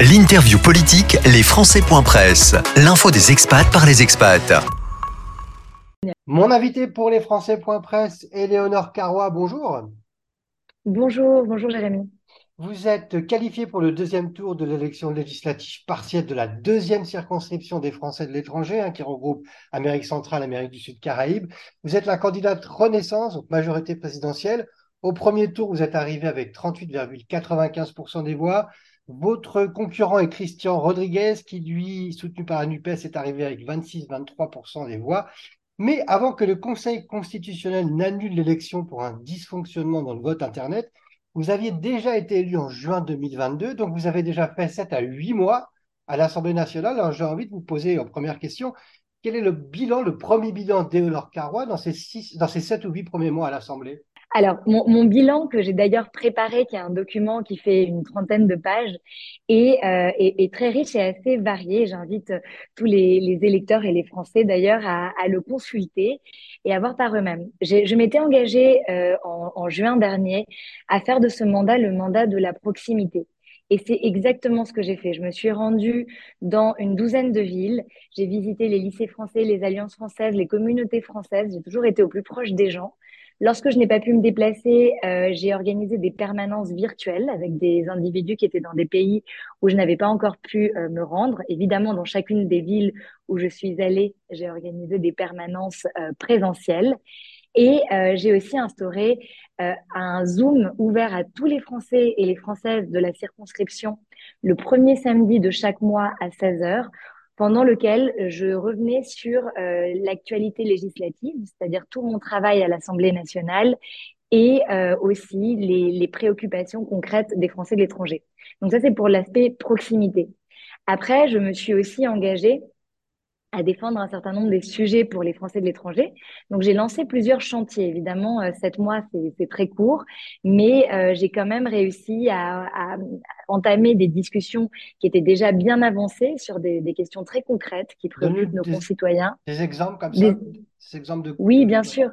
L'interview politique, les Presse. L'info des expats par les expats. Mon invité pour les Presse, Éléonore Carrois, bonjour. Bonjour, bonjour Jérémy. Vous êtes qualifié pour le deuxième tour de l'élection législative partielle de la deuxième circonscription des Français de l'étranger, hein, qui regroupe Amérique centrale, Amérique du Sud, Caraïbes. Vous êtes la candidate Renaissance, donc majorité présidentielle. Au premier tour, vous êtes arrivé avec 38,95% des voix. Votre concurrent est Christian Rodriguez, qui lui, soutenu par la est arrivé avec 26-23% des voix. Mais avant que le Conseil constitutionnel n'annule l'élection pour un dysfonctionnement dans le vote Internet, vous aviez déjà été élu en juin 2022, donc vous avez déjà fait 7 à 8 mois à l'Assemblée nationale. Alors j'ai envie de vous poser en première question, quel est le bilan, le premier bilan d'Eolor Carrois dans ces, dans ces 7 ou 8 premiers mois à l'Assemblée? Alors, mon, bilan que j'ai d'ailleurs préparé, qui est un document qui fait une trentaine de pages, est, euh, très riche et assez varié. J'invite euh, tous les, électeurs et les Français d'ailleurs à, le consulter et à voir par eux-mêmes. Je m'étais engagée euh, en, en juin dernier à faire de ce mandat le mandat de la proximité. Et c'est exactement ce que j'ai fait. Je me suis rendue dans une douzaine de villes. J'ai visité les lycées français, les alliances françaises, les communautés françaises. J'ai toujours été au plus proche des gens. Lorsque je n'ai pas pu me déplacer, euh, j'ai organisé des permanences virtuelles avec des individus qui étaient dans des pays où je n'avais pas encore pu euh, me rendre. Évidemment, dans chacune des villes où je suis allée, j'ai organisé des permanences euh, présentielles. Et j'ai aussi instauré un Zoom ouvert à tous les Français et les Françaises de la circonscription le premier samedi de chaque mois à 16 heures pendant lequel je revenais sur euh, l'actualité législative, c'est-à-dire tout mon travail à l'Assemblée nationale et euh, aussi les, préoccupations concrètes des Français de l'étranger. Donc ça, c'est pour l'aspect proximité. Après, je me suis aussi engagée à défendre un certain nombre des sujets pour les Français de l'étranger. Donc j'ai lancé plusieurs chantiers. Évidemment, euh, sept mois, c'est très court, mais euh, j'ai quand même réussi à, à, entamer des discussions qui étaient déjà bien avancées sur des, des questions très concrètes qui préoccupent nos concitoyens. Des exemples comme ça des... exemples de... Oui, bien sûr.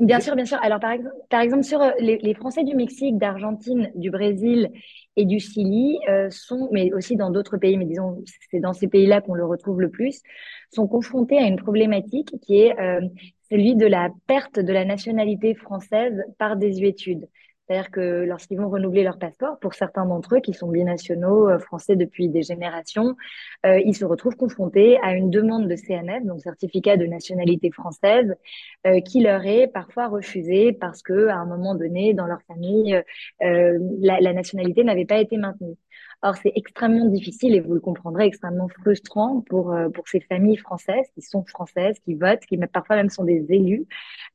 Bien sûr, bien sûr. Alors, par exemple, sur euh, les, les Français du Mexique, d'Argentine, du Brésil et du Chili euh, sont, mais aussi dans d'autres pays, mais disons, c'est dans ces pays-là qu'on le retrouve le plus, sont confrontés à une problématique qui est euh, celui de la perte de la nationalité française par désuétude. C'est-à-dire que lorsqu'ils vont renouveler leur passeport, pour certains d'entre eux qui sont binationaux euh, français depuis des générations, euh, ils se retrouvent confrontés à une demande de CNF, donc certificat de nationalité française, euh, qui leur est parfois refusée parce que à un moment donné, dans leur famille, la, la nationalité n'avait pas été maintenue. Or, c'est extrêmement difficile et vous le comprendrez, extrêmement frustrant pour euh, pour ces familles françaises qui sont françaises, qui votent, qui parfois même sont des élus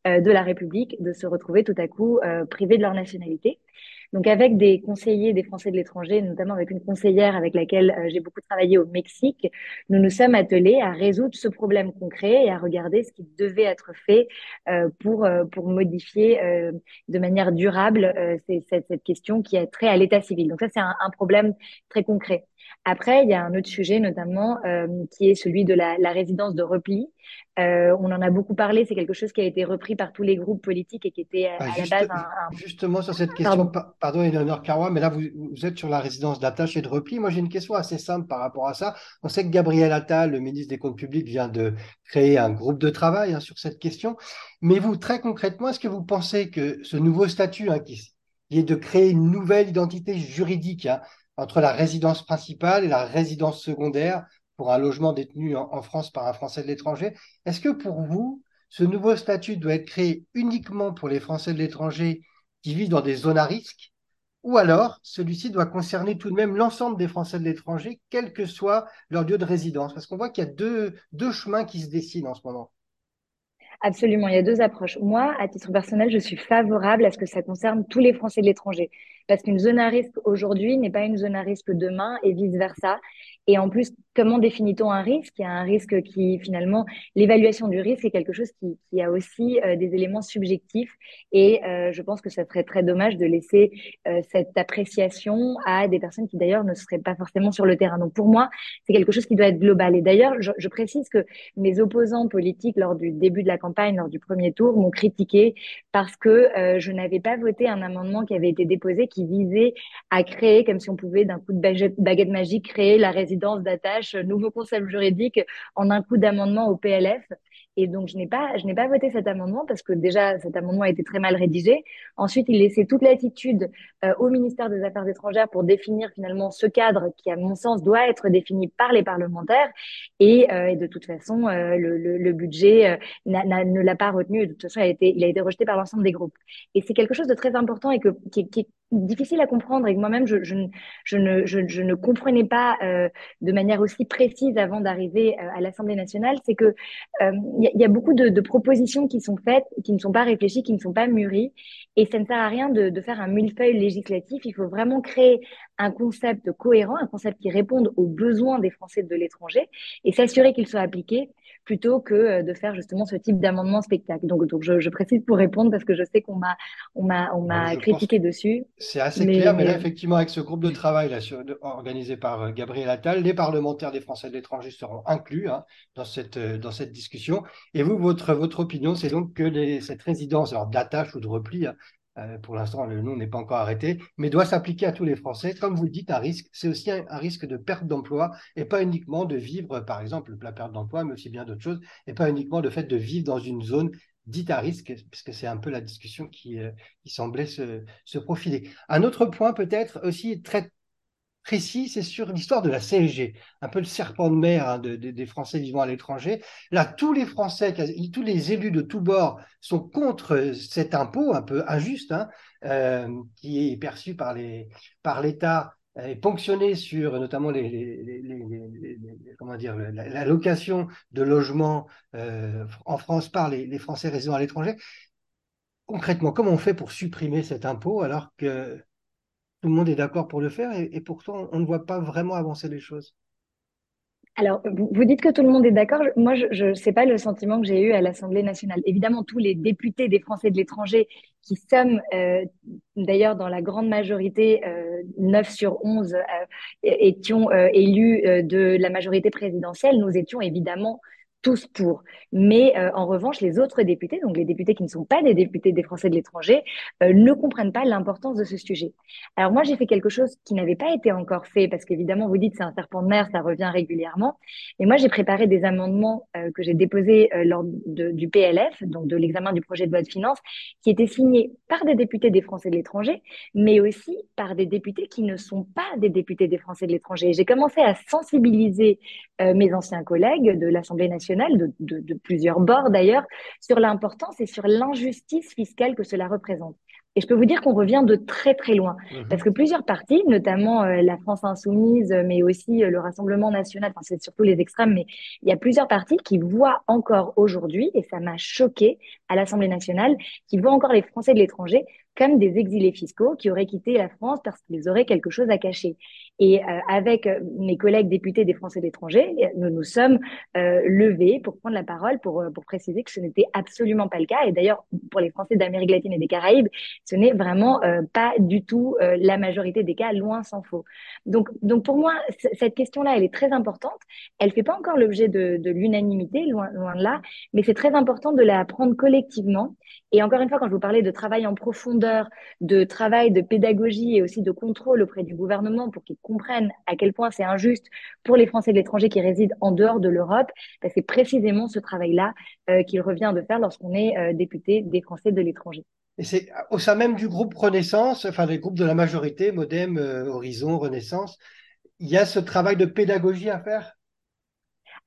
euh, de la République, de se retrouver tout à coup euh, privés de leur nationalité. Donc avec des conseillers des Français de l'étranger, notamment avec une conseillère avec laquelle euh, j'ai beaucoup travaillé au Mexique, nous nous sommes attelés à résoudre ce problème concret et à regarder ce qui devait être fait euh, pour euh, pour modifier de manière durable cette, cette question qui a trait à l'état civil. Donc ça c'est un, un problème très concret. Après, il y a un autre sujet notamment euh, qui est celui de la, la résidence de repli. Euh, on en a beaucoup parlé, c'est quelque chose qui a été repris par tous les groupes politiques et qui était à, ah, la base un, Justement sur cette question, pardon, Eleonore Carrois, mais là vous, vous, êtes sur la résidence d'attache et de repli. Moi j'ai une question assez simple par rapport à ça. On sait que Gabriel Attal, le ministre des Comptes publics, vient de créer un groupe de travail hein, sur cette question. Mais vous, très concrètement, est-ce que vous pensez que ce nouveau statut hein, qui, qui, est de créer une nouvelle identité juridique hein, entre la résidence principale et la résidence secondaire pour un logement détenu en, France par un Français de l'étranger. Est-ce que pour vous, ce nouveau statut doit être créé uniquement pour les Français de l'étranger qui vivent dans des zones à risque? Ou alors celui-ci doit concerner tout de même l'ensemble des Français de l'étranger, quel que soit leur lieu de résidence? Parce qu'on voit qu'il y a deux, chemins qui se dessinent en ce moment. Absolument, il y a deux approches. Moi, à titre personnel, je suis favorable à ce que ça concerne tous les Français de l'étranger. Parce qu'une zone à risque aujourd'hui n'est pas une zone à risque demain et vice-versa. Et en plus, comment définit-on un risque? Il y a un risque qui, finalement, l'évaluation du risque est quelque chose qui, a aussi euh, des éléments subjectifs. Et euh, je pense que ça serait très dommage de laisser euh, cette appréciation à des personnes qui, d'ailleurs, ne seraient pas forcément sur le terrain. Donc, pour moi, c'est quelque chose qui doit être global. Et d'ailleurs, je, je, précise que mes opposants politiques, lors du début de la campagne, lors du premier tour, m'ont critiqué parce que je n'avais pas voté un amendement qui avait été déposé qui visait à créer, comme si on pouvait d'un coup de baguette magique, créer la résidence d'attache, nouveau concept juridique en un coup d'amendement au PLF. Et donc, je n'ai pas, je n'ai pas voté cet amendement parce que déjà, cet amendement a été très mal rédigé. Ensuite, il laissait toute l'attitude euh, au ministère des Affaires étrangères pour définir finalement ce cadre qui, à mon sens, doit être défini par les parlementaires. Et, euh, de toute façon, euh, le, budget euh, ne l'a pas retenu. De toute façon, il a été, rejeté par l'ensemble des groupes. Et c'est quelque chose de très important et que, qui, qui difficile à comprendre et que moi-même, je, je, je, ne, je, ne comprenais pas de manière aussi précise avant d'arriver à l'Assemblée nationale. C'est que il y, a beaucoup de, de, propositions qui sont faites, qui ne sont pas réfléchies, qui ne sont pas mûries. Et ça ne sert à rien de, de faire un millefeuille législatif. Il faut vraiment créer un concept cohérent, un concept qui réponde aux besoins des Français de l'étranger et s'assurer qu'il soit appliqué plutôt que euh, de faire justement ce type d'amendement spectacle. Donc, donc je, je, précise pour répondre parce que je sais qu'on m'a on m'a on m'a critiqué dessus. C'est assez clair, mais là effectivement avec ce groupe de travail là sur, organisé par euh, Gabriel Attal, les parlementaires des Français de l'étranger seront inclus hein, dans cette euh, dans cette discussion. Et vous votre votre opinion, c'est donc que les, cette résidence alors d'attache ou de repli hein, euh, pour l'instant, le nom n'est pas encore arrêté, mais doit s'appliquer à tous les Français. Comme vous le dites, un risque, c'est aussi un, risque de perte d'emploi et pas uniquement de vivre, par exemple, la perte d'emploi, mais aussi bien d'autres choses, et pas uniquement le fait de vivre dans une zone dite à risque, puisque c'est un peu la discussion qui, euh, qui semblait se, se, profiler. Un autre point peut-être aussi très précis, c'est sur l'histoire de la CSG, un peu le serpent de mer hein, de, de, des Français vivant à l'étranger. Là, tous les Français, tous les élus de tous bords sont contre cet impôt un peu injuste, hein, euh, qui est perçu par l'État et ponctionné sur notamment la, location de logements euh, en France par les, Français résidant à l'étranger. Concrètement, comment on fait pour supprimer cet impôt alors que tout le monde est d'accord pour le faire et, pourtant on ne voit pas vraiment avancer les choses. Alors, vous dites que tout le monde est d'accord. Moi, je ne sais pas le sentiment que j'ai eu à l'Assemblée nationale. Évidemment, tous les députés des Français de l'étranger, qui sommes euh, d'ailleurs dans la grande majorité, euh, 9 sur 11, euh, étions euh, élus euh, de la majorité présidentielle, nous étions évidemment tous pour. Mais euh, en revanche, les autres députés, donc les députés qui ne sont pas des députés des Français de l'étranger, euh, ne comprennent pas l'importance de ce sujet. Alors moi, j'ai fait quelque chose qui n'avait pas été encore fait, parce qu'évidemment, vous dites c'est un serpent de mer, ça revient régulièrement. Et moi, j'ai préparé des amendements euh, que j'ai déposés lors du PLF, donc de l'examen du projet de loi de finances, qui étaient signés par des députés des Français de l'étranger, mais aussi par des députés qui ne sont pas des députés des Français de l'étranger. J'ai commencé à sensibiliser mes anciens collègues de l'Assemblée nationale de, de, de plusieurs bords d'ailleurs, sur l'importance et sur l'injustice fiscale que cela représente. Et je peux vous dire qu'on revient de très très loin, mmh. parce que plusieurs partis, notamment euh, la France insoumise, mais aussi euh, le Rassemblement national, enfin c'est surtout les extrêmes, mais il y a plusieurs partis qui voient encore aujourd'hui, et ça m'a choqué à l'Assemblée nationale, qui voient encore les Français de l'étranger comme des exilés fiscaux qui auraient quitté la France parce qu'ils auraient quelque chose à cacher. Et euh, avec euh, mes collègues députés des Français d'étrangers, nous nous sommes euh, levés pour prendre la parole, pour, euh, pour préciser que ce n'était absolument pas le cas. Et d'ailleurs, pour les Français d'Amérique latine et des Caraïbes, ce n'est vraiment euh, pas du tout la majorité des cas, loin s'en faut. Donc, donc pour moi, cette question-là, elle est très importante. Elle fait pas encore l'objet de, de l'unanimité, loin, loin de là, mais c'est très important de la prendre collectivement. Et encore une fois, quand je vous parlais de travail en profondeur, de travail, de pédagogie et aussi de contrôle auprès du gouvernement pour qu'ils comprennent à quel point c'est injuste pour les Français de l'étranger qui résident en dehors de l'Europe, ben, c'est précisément ce travail-là euh, qu'il revient de faire lorsqu'on est euh, député des Français de l'étranger. Et c'est au sein même du groupe Renaissance, enfin des groupes de la majorité, Modem, euh, Horizon, Renaissance, il y a ce travail de pédagogie à faire?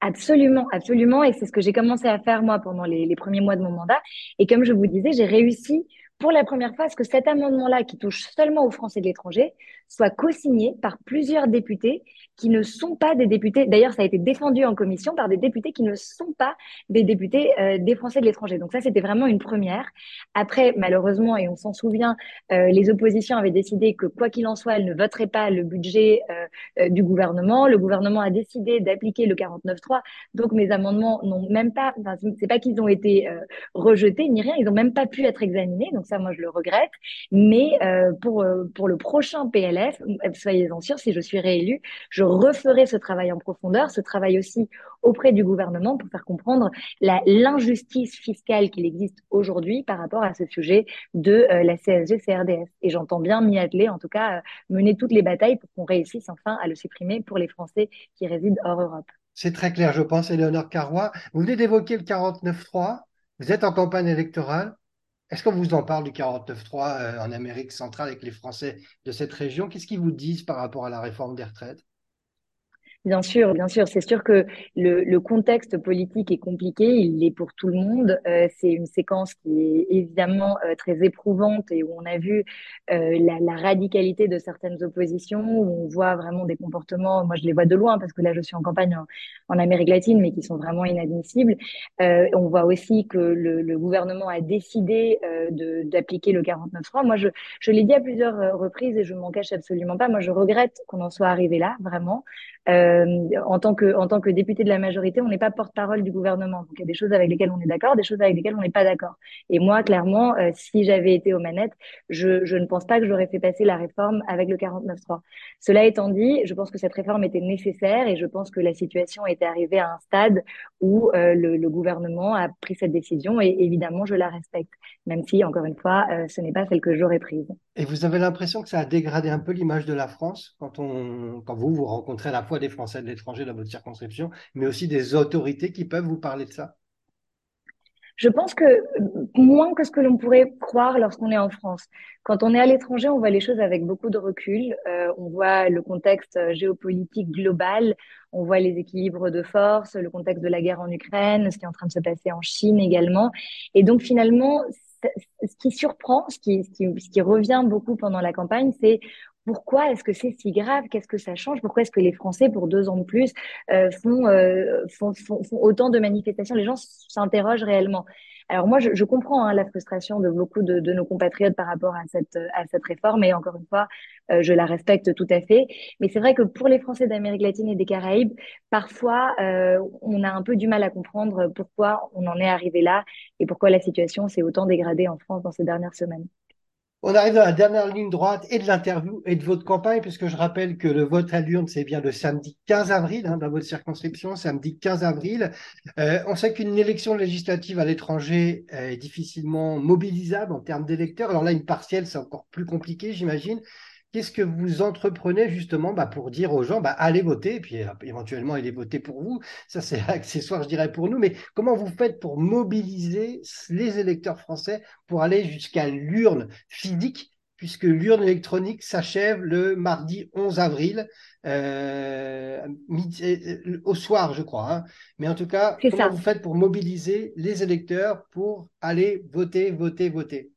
Absolument, absolument. Et c'est ce que j'ai commencé à faire moi pendant les, les, premiers mois de mon mandat. Et comme je vous disais, j'ai réussi pour la première fois à ce que cet amendement-là, qui touche seulement aux Français de l'étranger, soit co-signé par plusieurs députés qui ne sont pas des députés. D'ailleurs, ça a été défendu en commission par des députés qui ne sont pas des députés euh, des Français de l'étranger. Donc ça, c'était vraiment une première. Après, malheureusement, et on s'en souvient, euh, les oppositions avaient décidé que quoi qu'il en soit, elles ne voteraient pas le budget euh, du gouvernement. Le gouvernement a décidé d'appliquer le 49.3. Donc mes amendements n'ont même pas, c'est pas qu'ils ont été rejetés ni rien, ils n'ont même pas pu être examinés. Donc ça, moi, je le regrette. Mais pour pour le prochain PLF LF, soyez-en sûrs, si je suis réélue, je referai ce travail en profondeur, ce travail aussi auprès du gouvernement pour faire comprendre l'injustice fiscale qu'il existe aujourd'hui par rapport à ce sujet de euh, la CSG-CRDS. Et j'entends bien m'y atteler, en tout cas, euh, mener toutes les batailles pour qu'on réussisse enfin à le supprimer pour les Français qui résident hors Europe. C'est très clair, je pense, Éléonore Carrois. Vous venez d'évoquer le 49.3. Vous êtes en campagne électorale. Est-ce qu'on vous en parle du 49.3 euh, en Amérique centrale avec les Français de cette région? Qu'est-ce qu'ils vous disent par rapport à la réforme des retraites? Bien sûr, bien sûr. C'est sûr que le, contexte politique est compliqué, il l'est pour tout le monde. Euh, c'est une séquence qui est évidemment euh, très éprouvante et où on a vu euh, la, radicalité de certaines oppositions, où on voit vraiment des comportements, moi je les vois de loin parce que là je suis en campagne en, Amérique latine, mais qui sont vraiment inadmissibles. On voit aussi que le, gouvernement a décidé d'appliquer le 49.3. Moi je, l'ai dit à plusieurs reprises et je m'en cache absolument pas. Moi je regrette qu'on en soit arrivé là, vraiment. En tant que en tant que député de la majorité, on n'est pas porte-parole du gouvernement. Donc il y a des choses avec lesquelles on est d'accord, des choses avec lesquelles on n'est pas d'accord. Et moi, clairement, euh, si j'avais été aux manettes, je, ne pense pas que j'aurais fait passer la réforme avec le 49.3. Cela étant dit, je pense que cette réforme était nécessaire et je pense que la situation était arrivée à un stade où euh, le, gouvernement a pris cette décision et évidemment, je la respecte, même si, encore une fois, ce n'est pas celle que j'aurais prise. Et vous avez l'impression que ça a dégradé un peu l'image de la France quand, vous, vous rencontrez la fois des Français de l'étranger dans votre circonscription, mais aussi des autorités qui peuvent vous parler de ça je pense que moins que ce que l'on pourrait croire lorsqu'on est en France. Quand on est à l'étranger, on voit les choses avec beaucoup de recul. Euh, on voit le contexte géopolitique global, on voit les équilibres de force, le contexte de la guerre en Ukraine, ce qui est en train de se passer en Chine également. Et donc finalement, ce qui surprend, ce qui, revient beaucoup pendant la campagne, c'est pourquoi est-ce que c'est si grave? Qu'est-ce que ça change? Pourquoi est-ce que les Français, pour deux ans de plus, euh, font, euh, font, autant de manifestations? Les gens s'interrogent réellement. Alors moi, je, comprends hein, la frustration de beaucoup de, nos compatriotes par rapport à cette, réforme, et encore une fois, euh, je la respecte tout à fait. Mais c'est vrai que pour les Français d'Amérique latine et des Caraïbes, parfois, on a un peu du mal à comprendre pourquoi on en est arrivé là et pourquoi la situation s'est autant dégradée en France dans ces dernières semaines. On arrive dans la dernière ligne droite et de l'interview et de votre campagne, puisque je rappelle que le vote à l'urne, c'est bien le samedi 15 avril, hein, dans votre circonscription, samedi 15 avril. Euh, on sait qu'une élection législative à l'étranger est difficilement mobilisable en termes d'électeurs. Alors là, une partielle, c'est encore plus compliqué, j'imagine. Qu'est-ce que vous entreprenez justement bah, pour dire aux gens, bah, allez voter, et puis euh, éventuellement allez voter pour vous Ça, c'est accessoire, je dirais, pour nous. Mais comment vous faites pour mobiliser les électeurs français pour aller jusqu'à l'urne physique? Puisque l'urne électronique s'achève le mardi 11 avril, euh, euh, au soir, je crois. Hein. Mais en tout cas, comment ça. vous faites pour mobiliser les électeurs pour aller voter, voter, voter?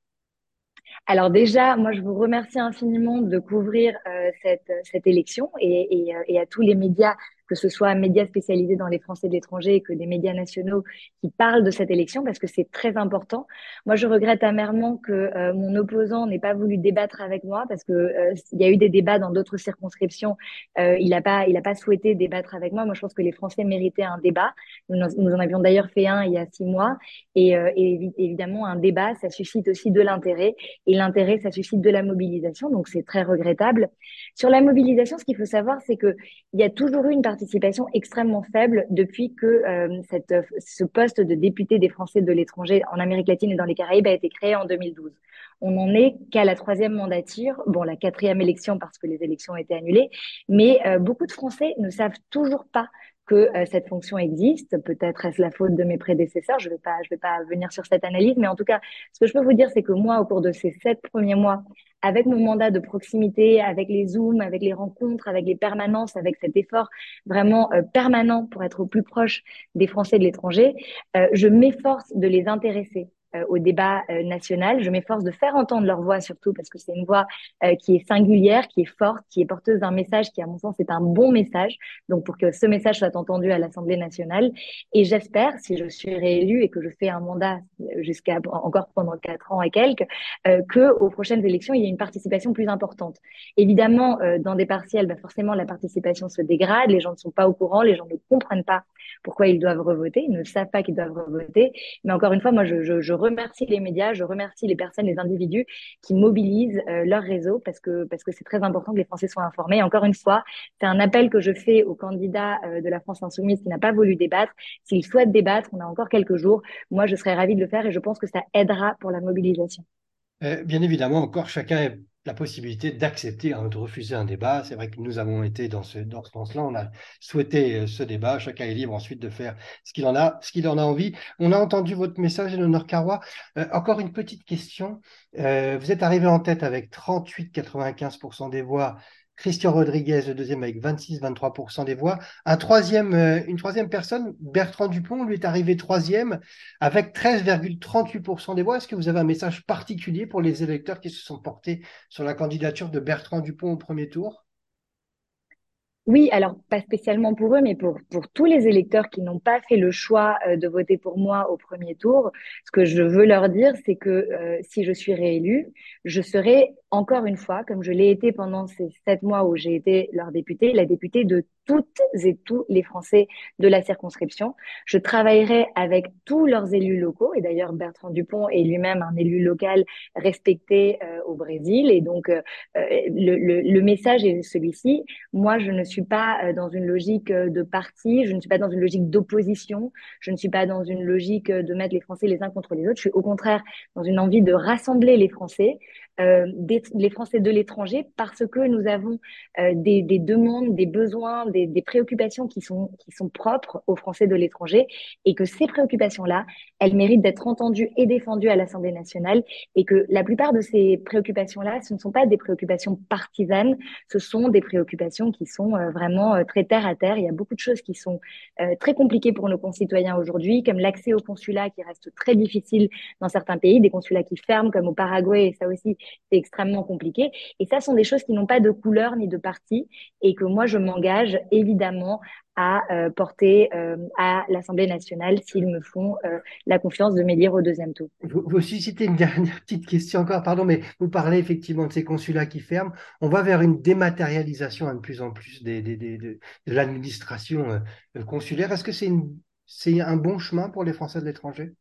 Alors déjà, moi, je vous remercie infiniment de couvrir euh, cette, cette élection et, et, et, à tous les médias que ce soit un média spécialisé dans les Français de l'étranger que des médias nationaux qui parlent de cette élection parce que c'est très important. Moi, je regrette amèrement que euh, mon opposant n'ait pas voulu débattre avec moi parce que euh, il y a eu des débats dans d'autres circonscriptions. Euh, il n'a pas, il a pas souhaité débattre avec moi. Moi, je pense que les Français méritaient un débat. Nous, en avions d'ailleurs fait un il y a six mois. Et, et évidemment, un débat, ça suscite aussi de l'intérêt. Et l'intérêt, ça suscite de la mobilisation. Donc, c'est très regrettable. Sur la mobilisation, ce qu'il faut savoir, c'est que il y a toujours eu une partie participation extrêmement faible depuis que euh, ce poste de député des Français de l'étranger en Amérique latine et dans les Caraïbes a été créé en 2012. On n'en est qu'à la troisième mandature, bon, la quatrième élection parce que les élections ont été annulées, mais euh, beaucoup de Français ne savent toujours pas que euh, cette fonction existe. Peut-être est-ce la faute de mes prédécesseurs. Je ne vais pas, venir sur cette analyse, mais en tout cas, ce que je peux vous dire, c'est que moi, au cours de ces sept premiers mois, avec mon mandat de proximité, avec les zooms, avec les rencontres, avec les permanences, avec cet effort vraiment euh, permanent pour être au plus proche des Français de l'étranger, euh, je m'efforce de les intéresser au débat euh, national. Je m'efforce de faire entendre leur voix surtout parce que c'est une voix euh, qui est singulière, qui est forte, qui est porteuse d'un message qui, à mon sens, est un bon message. Donc, pour que ce message soit entendu à l'Assemblée nationale. Et j'espère, si je suis réélue et que je fais un mandat jusqu'à encore pendant quatre ans et quelques, que aux prochaines élections, il y ait une participation plus importante. Évidemment, dans des partiels, bah forcément, la participation se dégrade. Les gens ne sont pas au courant, les gens ne comprennent pas pourquoi ils doivent revoter. Ils ne savent pas qu'ils doivent revoter. Mais encore une fois, moi, je, remercie les médias, je remercie les personnes, les individus qui mobilisent euh, leur réseau parce que parce que c'est très important que les Français soient informés. Et encore une fois, c'est un appel que je fais aux candidats euh, de la France insoumise qui n'a pas voulu débattre. S'ils souhaitent débattre, on a encore quelques jours. Moi, je serais ravie de le faire et je pense que ça aidera pour la mobilisation. Euh, bien évidemment, encore chacun a la possibilité d'accepter, hein, de refuser un débat. C'est vrai que nous avons été dans ce, dans ce sens-là. On a souhaité euh, ce débat. Chacun est libre ensuite de faire ce qu'il en a, ce qu'il en a envie. On a entendu votre message, Eleonore Carrois. Euh, encore une petite question. Euh, vous êtes arrivé en tête avec 38,95% des voix Christian Rodriguez, le deuxième avec 26-23% des voix. Un troisième, euh, une troisième personne, Bertrand Dupont, lui est arrivé troisième avec 13,38% des voix. Est-ce que vous avez un message particulier pour les électeurs qui se sont portés sur la candidature de Bertrand Dupont au premier tour? Oui, alors pas spécialement pour eux, mais pour, pour tous les électeurs qui n'ont pas fait le choix euh, de voter pour moi au premier tour, ce que je veux leur dire, c'est que euh, si je suis réélue, je serai encore une fois, comme je l'ai été pendant ces sept mois où j'ai été leur députée, la députée de toutes et tous les Français de la circonscription. Je travaillerai avec tous leurs élus locaux, et d'ailleurs Bertrand Dupont est lui-même un élu local respecté euh, au Brésil, et donc le, le, le, message est celui-ci. Moi, je ne suis pas dans une logique de parti, je ne suis pas dans une logique d'opposition, je ne suis pas dans une logique de mettre les Français les uns contre les autres, je suis au contraire dans une envie de rassembler les Français, euh, les Français de l'étranger parce que nous avons euh, des, des, demandes, des besoins, des, des, préoccupations qui sont, qui sont propres aux Français de l'étranger et que ces préoccupations-là, elles méritent d'être entendues et défendues à l'Assemblée nationale et que la plupart de ces préoccupations-là, ce ne sont pas des préoccupations partisanes, ce sont des préoccupations qui sont euh, vraiment euh, très terre à terre. Il y a beaucoup de choses qui sont euh, très compliquées pour nos concitoyens aujourd'hui, comme l'accès au consulat qui reste très difficile dans certains pays, des consulats qui ferment comme au Paraguay et ça aussi c'est extrêmement compliqué. Et ça sont des choses qui n'ont pas de couleur ni de parti et que moi, je m'engage évidemment à euh, porter euh, à l'Assemblée nationale s'ils me font euh, la confiance de m'élire au deuxième tour. Vous, suscitez une dernière petite question encore, pardon, mais vous parlez effectivement de ces consulats qui ferment. On va vers une dématérialisation hein, de plus en plus de, l'administration consulaire. Est-ce que c'est un bon chemin pour les Français de l'étranger?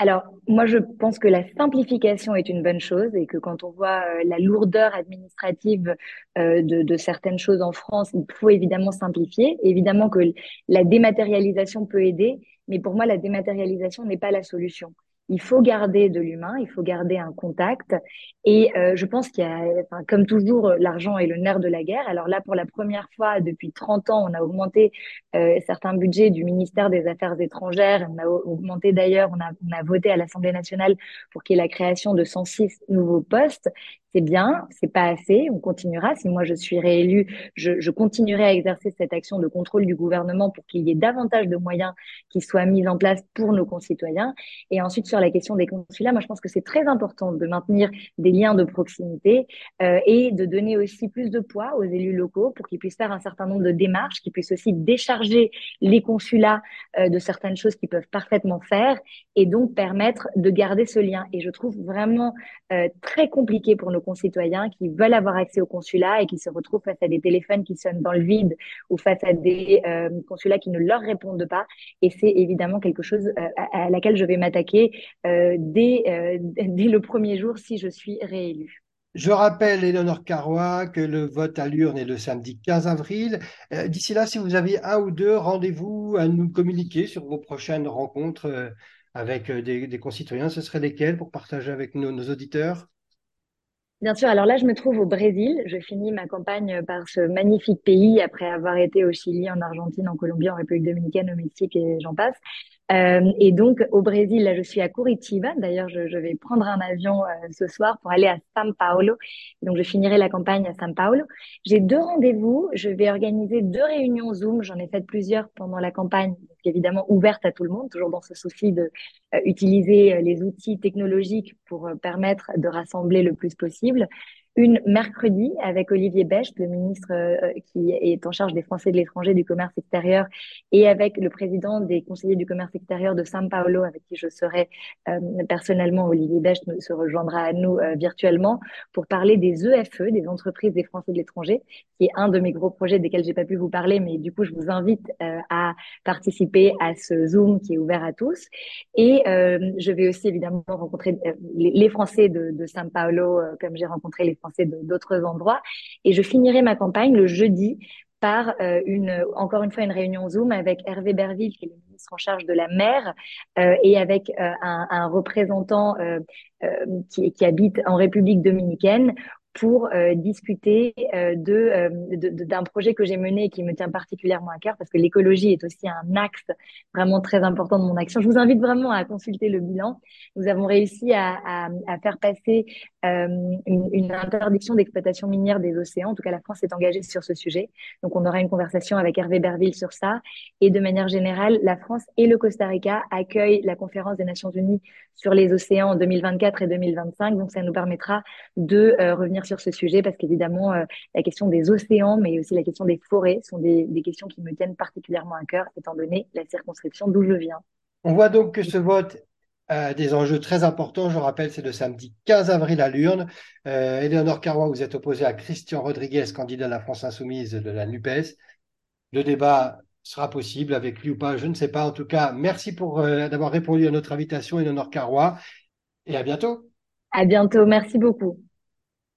Alors, moi, je pense que la simplification est une bonne chose et que quand on voit euh, la lourdeur administrative euh, de, de, certaines choses en France, il faut évidemment simplifier. Évidemment que la dématérialisation peut aider, mais pour moi, la dématérialisation n'est pas la solution il faut garder de l'humain, il faut garder un contact. Et euh, je pense qu'il y a, enfin, comme toujours, l'argent est le nerf de la guerre. Alors là, pour la première fois depuis 30 ans, on a augmenté euh, certains budgets du ministère des Affaires étrangères. On a augmenté d'ailleurs, on a, on a voté à l'Assemblée nationale pour qu'il y ait la création de 106 nouveaux postes c'est bien, c'est pas assez, on continuera. Si moi je suis réélue, je, je, continuerai à exercer cette action de contrôle du gouvernement pour qu'il y ait davantage de moyens qui soient mis en place pour nos concitoyens. Et ensuite sur la question des consulats, moi je pense que c'est très important de maintenir des liens de proximité euh, et de donner aussi plus de poids aux élus locaux pour qu'ils puissent faire un certain nombre de démarches, qu'ils puissent aussi décharger les consulats euh, de certaines choses qu'ils peuvent parfaitement faire et donc permettre de garder ce lien. Et je trouve vraiment euh, très compliqué pour nos concitoyens qui veulent avoir accès au consulat et qui se retrouvent face à des téléphones qui sonnent dans le vide ou face à des euh, consulats qui ne leur répondent pas. Et c'est évidemment quelque chose euh, à, laquelle je vais m'attaquer euh, dès, dès le premier jour si je suis réélue. Je rappelle, Eleonore Carrois, que le vote à l'urne est le samedi 15 avril. D'ici là, si vous avez un ou deux rendez-vous à nous communiquer sur vos prochaines rencontres avec des, des, concitoyens, ce seraient lesquels pour partager avec nos auditeurs? Bien sûr. Alors là, je me trouve au Brésil. Je finis ma campagne par ce magnifique pays après avoir été au Chili, en Argentine, en Colombie, en République dominicaine, au Mexique et j'en passe. Euh, et donc au Brésil, là, je suis à Curitiba. D'ailleurs, je, je, vais prendre un avion euh, ce soir pour aller à São Paulo. Donc, je finirai la campagne à São Paulo. J'ai deux rendez-vous. Je vais organiser deux réunions Zoom. J'en ai fait plusieurs pendant la campagne, évidemment ouverte à tout le monde, toujours dans ce souci de euh, utiliser euh, les outils technologiques pour euh, permettre de rassembler le plus possible. Une mercredi avec Olivier Becht, le ministre euh, qui est en charge des Français de l'étranger, du commerce extérieur, et avec le président des conseillers du commerce extérieur de São Paulo, avec qui je serai euh, personnellement. Olivier Becht se rejoindra à nous euh, virtuellement pour parler des EFE, des entreprises des Français de l'étranger, qui est un de mes gros projets desquels j'ai pas pu vous parler, mais du coup, je vous invite à participer à ce Zoom qui est ouvert à tous. Et je vais aussi évidemment rencontrer les, Français de, de São Paulo, comme j'ai rencontré les Français d'autres endroits. Et je finirai ma campagne le jeudi par euh, une, encore une fois, une réunion Zoom avec Hervé Berville, qui est le ministre en charge de la mer, euh, et avec euh, un, représentant qui, habite en République dominicaine, pour euh, discuter euh, euh, de, d'un projet que j'ai mené et qui me tient particulièrement à cœur parce que l'écologie est aussi un axe vraiment très important de mon action. Je vous invite vraiment à consulter le bilan. Nous avons réussi à, à, faire passer une, une, interdiction d'exploitation minière des océans. En tout cas, la France est engagée sur ce sujet. Donc, on aura une conversation avec Hervé Berville sur ça. Et de manière générale, la France et le Costa Rica accueillent la conférence des Nations Unies sur les océans en 2024 et 2025. Donc, ça nous permettra de revenir sur ce sujet parce qu'évidemment, euh, la question des océans, mais aussi la question des forêts sont des, questions qui me tiennent particulièrement à cœur, étant donné la circonscription d'où je viens. On voit donc que ce vote a des enjeux très importants. Je rappelle, c'est le samedi 15 avril à l'urne. Euh, Éléonore Carrois, vous êtes opposée à Christian Rodriguez, candidat de la France Insoumise de la NUPES. Le débat sera possible avec lui ou pas, je ne sais pas. En tout cas, merci pour euh, d'avoir répondu à notre invitation, Éléonore Carrois, et à bientôt. À bientôt, merci beaucoup.